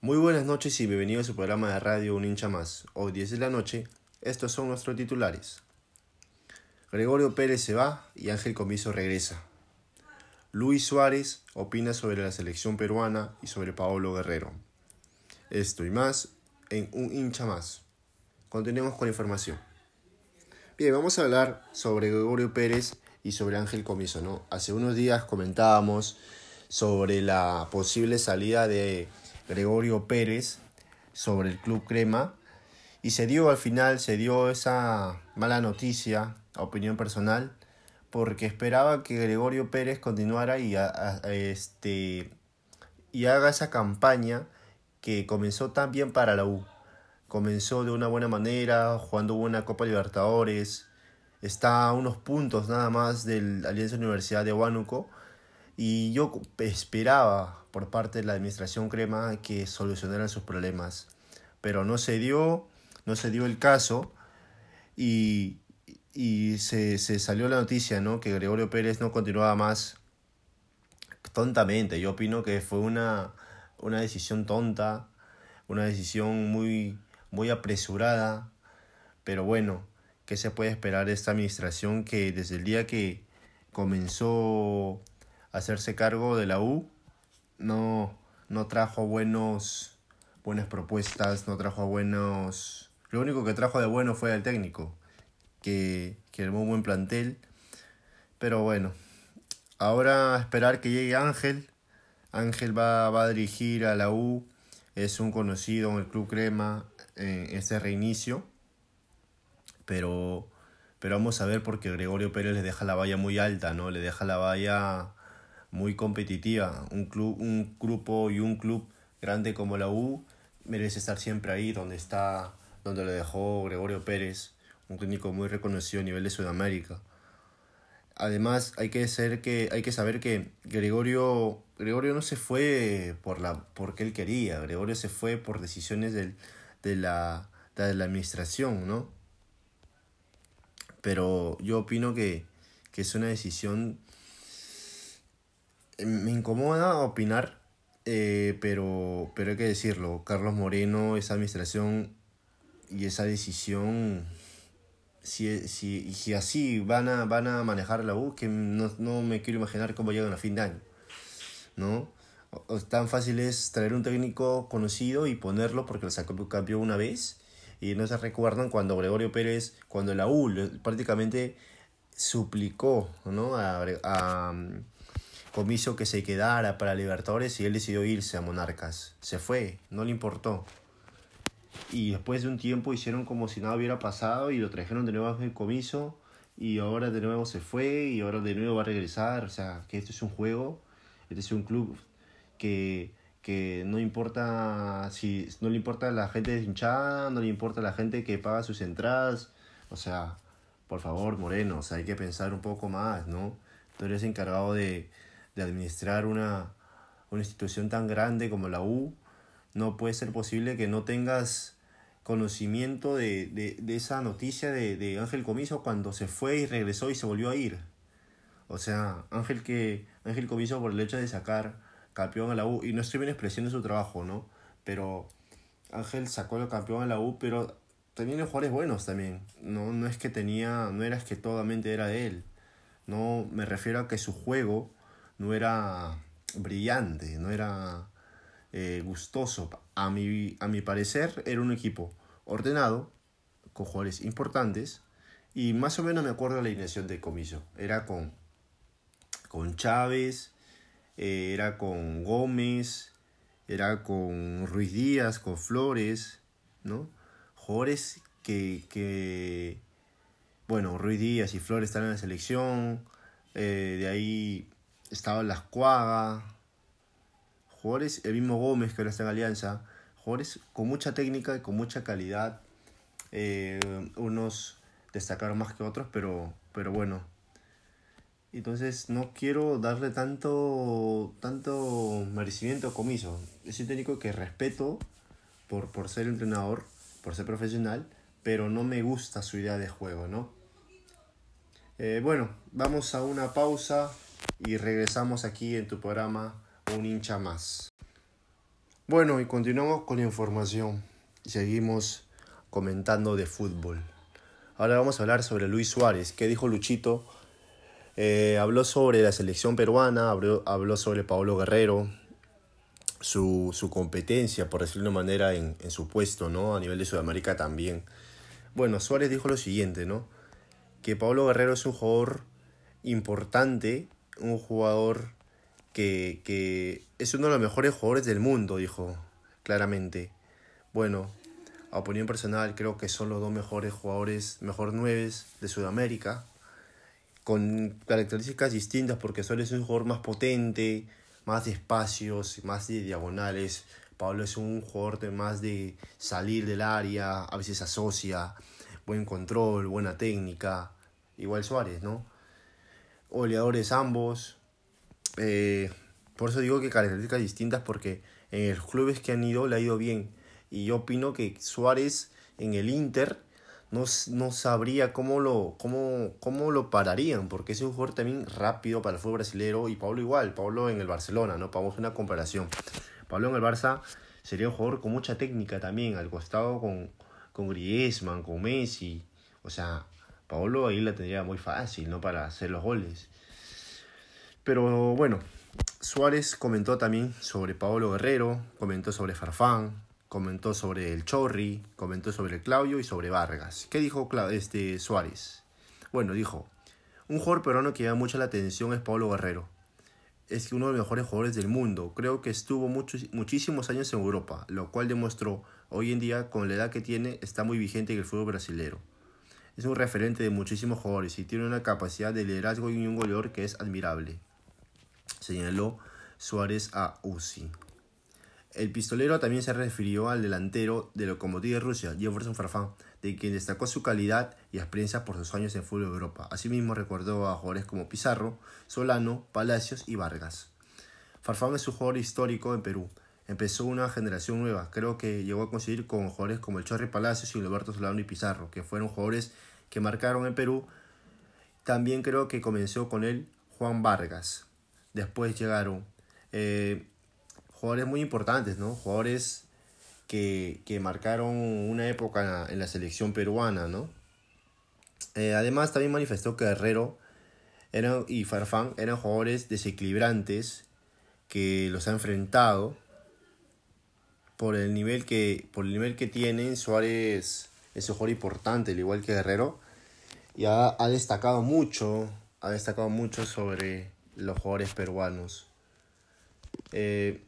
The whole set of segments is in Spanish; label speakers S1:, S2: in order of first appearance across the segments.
S1: Muy buenas noches y bienvenidos a su programa de radio Un hincha más. Hoy 10 de la noche, estos son nuestros titulares. Gregorio Pérez se va y Ángel Comiso regresa. Luis Suárez opina sobre la selección peruana y sobre Paolo Guerrero. Esto y más en Un hincha más. Continuemos con la información. Bien, vamos a hablar sobre Gregorio Pérez y sobre Ángel Comiso, ¿no? Hace unos días comentábamos sobre la posible salida de Gregorio Pérez sobre el Club Crema. Y se dio al final, se dio esa mala noticia, opinión personal, porque esperaba que Gregorio Pérez continuara y, este, y haga esa campaña que comenzó tan bien para la U. Comenzó de una buena manera, jugando una Copa Libertadores, está a unos puntos nada más del Alianza Universidad de Huánuco y yo esperaba por parte de la administración Crema que solucionaran sus problemas, pero no se dio, no se dio el caso y, y se, se, salió la noticia, ¿no? Que Gregorio Pérez no continuaba más tontamente. Yo opino que fue una, una decisión tonta, una decisión muy, muy apresurada, pero bueno, ¿qué se puede esperar de esta administración que desde el día que comenzó hacerse cargo de la U no, no trajo buenos, buenas propuestas, no trajo buenos... Lo único que trajo de bueno fue el técnico, que, que armó un buen plantel. Pero bueno, ahora esperar que llegue Ángel. Ángel va, va a dirigir a la U, es un conocido en el Club Crema en este reinicio. Pero, pero vamos a ver porque Gregorio Pérez le deja la valla muy alta, ¿no? Le deja la valla muy competitiva. Un, club, un grupo y un club grande como la U merece estar siempre ahí donde está, donde le dejó Gregorio Pérez, un técnico muy reconocido a nivel de Sudamérica. Además, hay que, ser que, hay que saber que Gregorio, Gregorio no se fue por la, porque él quería, Gregorio se fue por decisiones del, de, la, de la administración, ¿no? Pero yo opino que, que es una decisión me incomoda opinar, eh, pero, pero hay que decirlo, Carlos Moreno, esa administración y esa decisión, si, si, si así van a, van a manejar la U, que no, no me quiero imaginar cómo llegan a fin de año, ¿no? Tan fácil es traer un técnico conocido y ponerlo porque lo sacó campeón una vez y no se recuerdan cuando Gregorio Pérez, cuando la U prácticamente suplicó ¿no? a, a Comiso que se quedara para Libertadores y él decidió irse a Monarcas. Se fue, no le importó. Y después de un tiempo hicieron como si nada hubiera pasado y lo trajeron de nuevo a Comiso y ahora de nuevo se fue y ahora de nuevo va a regresar. O sea, que este es un juego, este es un club que, que no importa si no le importa la gente deshinchada, no le importa la gente que paga sus entradas. O sea, por favor, Moreno, o hay que pensar un poco más, ¿no? Tú eres encargado de, de administrar una, una institución tan grande como la U, no puede ser posible que no tengas conocimiento de, de, de esa noticia de, de, Ángel Comiso cuando se fue y regresó y se volvió a ir. O sea, Ángel, que, Ángel Comiso por el hecho de sacar campeón a la U, y no estoy bien expresando su trabajo, ¿no? Pero Ángel sacó el campeón a la U, pero tenía jugadores buenos también. No, no es que tenía, no era que totalmente era de él. No, me refiero a que su juego no era brillante, no era eh, gustoso. A mi, a mi parecer era un equipo ordenado, con jugadores importantes, y más o menos me acuerdo de la alineación de Comiso. Era con, con Chávez, eh, era con Gómez, era con Ruiz Díaz, con Flores, ¿no? Jugadores que, que bueno, Ruiz Díaz y Flores están en la selección, eh, de ahí estaba Las Cuaga, jugadores, el mismo Gómez que ahora está en Alianza, jugadores con mucha técnica y con mucha calidad. Eh, unos destacaron más que otros, pero, pero bueno. Entonces no quiero darle tanto, tanto merecimiento a Comiso. Es un técnico que respeto por, por ser entrenador, por ser profesional, pero no me gusta su idea de juego, ¿no? Eh, bueno, vamos a una pausa y regresamos aquí en tu programa Un hincha más. Bueno, y continuamos con la información. Seguimos comentando de fútbol. Ahora vamos a hablar sobre Luis Suárez. ¿Qué dijo Luchito? Eh, habló sobre la selección peruana, habló, habló sobre Pablo Guerrero, su, su, competencia, por decirlo de una manera, en, en, su puesto, ¿no? A nivel de Sudamérica también. Bueno, Suárez dijo lo siguiente, ¿no? Que Pablo Guerrero es un jugador importante, un jugador que, que es uno de los mejores jugadores del mundo, dijo claramente. Bueno, a opinión personal, creo que son los dos mejores jugadores, mejor nueves de Sudamérica, con características distintas porque Suárez es un jugador más potente, más de espacios, más de diagonales. Pablo es un jugador de más de salir del área, a veces asocia, buen control, buena técnica. Igual Suárez, ¿no? Oleadores ambos. Eh, por eso digo que características distintas porque en los clubes que han ido le ha ido bien. Y yo opino que Suárez en el Inter no, no sabría cómo lo, cómo, cómo lo pararían, porque es un jugador también rápido para el fútbol brasileño y Pablo igual, Pablo en el Barcelona, ¿no? Vamos una comparación. Pablo en el Barça sería un jugador con mucha técnica también, al costado con, con Griezmann, con Messi. O sea, Pablo ahí la tendría muy fácil, ¿no? Para hacer los goles. Pero bueno, Suárez comentó también sobre Pablo Guerrero, comentó sobre Farfán, comentó sobre el Chorri, comentó sobre Claudio y sobre Vargas. ¿Qué dijo este Suárez? Bueno, dijo, un jugador peruano que llama mucho la atención es Pablo Guerrero. Es uno de los mejores jugadores del mundo. Creo que estuvo muchos, muchísimos años en Europa, lo cual demostró hoy en día, con la edad que tiene, está muy vigente en el fútbol brasileño. Es un referente de muchísimos jugadores y tiene una capacidad de liderazgo y un goleador que es admirable. Señaló Suárez a Uzi. El pistolero también se refirió al delantero de Lokomotiv de Rusia, Jefferson Farfán, de quien destacó su calidad y experiencia por sus años en fútbol de Europa. Asimismo recordó a jugadores como Pizarro, Solano, Palacios y Vargas. Farfán es un jugador histórico en Perú. Empezó una generación nueva. Creo que llegó a conseguir con jugadores como el Chorri Palacios y Roberto Solano y Pizarro, que fueron jugadores que marcaron en Perú. También creo que comenzó con él Juan Vargas. Después llegaron eh, jugadores muy importantes, ¿no? Jugadores que, que marcaron una época en la, selección peruana, ¿no? Eh, además, también manifestó que Herrero era, y Farfán eran jugadores desequilibrantes que los ha enfrentado por el nivel que, por el nivel que tienen. Suárez es un jugador importante, al igual que Guerrero, y ha, destacado mucho, ha destacado mucho sobre los jugadores peruanos. Eh,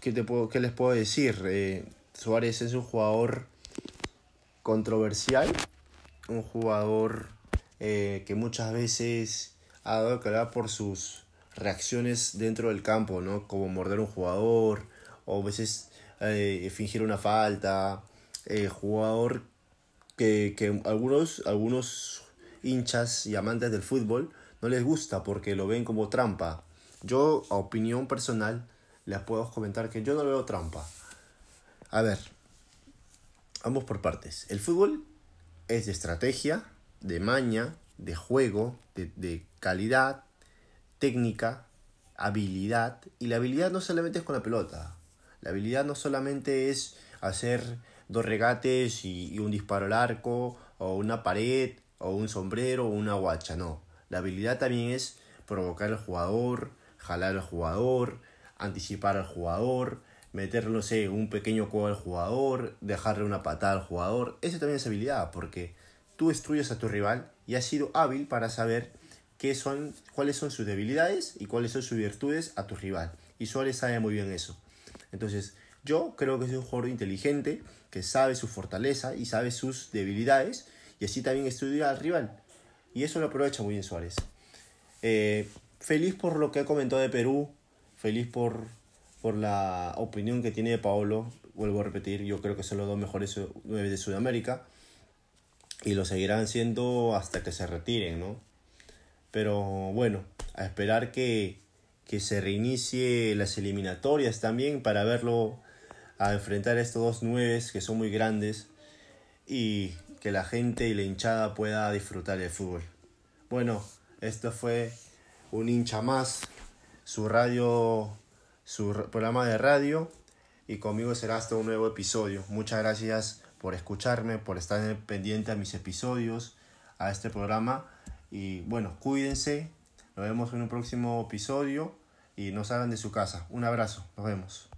S1: ¿qué, te puedo, qué les puedo decir? Eh, Suárez es un jugador controversial, un jugador eh, que muchas veces ha dado que hablar por sus reacciones dentro del campo, ¿no? Como morder un jugador, o a veces fingir una falta. Jugador que, que algunos, algunos hinchas y amantes del fútbol no les gusta porque lo ven como trampa. Yo, a opinión personal, les puedo comentar que yo no veo trampa. A ver, vamos por partes. El fútbol es de estrategia, de maña, de juego, de, de calidad, técnica, habilidad. Y la habilidad no solamente es con la pelota. La habilidad no solamente es hacer dos regates y, y, un disparo al arco, o una pared, o un sombrero, o una guacha, no. La habilidad también es provocar al jugador, jalar al jugador, anticipar al jugador, meterle, no sé, un pequeño codo al jugador, dejarle una patada al jugador. Eso también es habilidad, porque tú destruyes a tu rival y has sido hábil para saber qué son, cuáles son sus debilidades y cuáles son sus virtudes a tu rival. Y Suárez sabe muy bien eso. Entonces, yo creo que es un jugador inteligente, que sabe su fortaleza y sabe sus debilidades, y así también estudia al rival. Y eso lo aprovecha muy bien Suárez. Eh, feliz por lo que ha comentado de Perú, feliz por, por la opinión que tiene de Paolo. Vuelvo a repetir, yo creo que son los dos mejores nueve de Sudamérica. Y lo seguirán siendo hasta que se retiren, ¿no? Pero bueno, a esperar que, que se reinicie las eliminatorias también para verlo a enfrentar estos dos nueves que son muy grandes y que la gente y la hinchada pueda disfrutar del fútbol. Bueno, esto fue un hincha más su radio, su programa de radio. y conmigo será hasta un nuevo episodio. Muchas gracias por escucharme, por estar pendiente a mis episodios, a este programa. Y bueno, cuídense. Nos vemos en un próximo episodio y no salgan de su casa. Un abrazo. Nos vemos.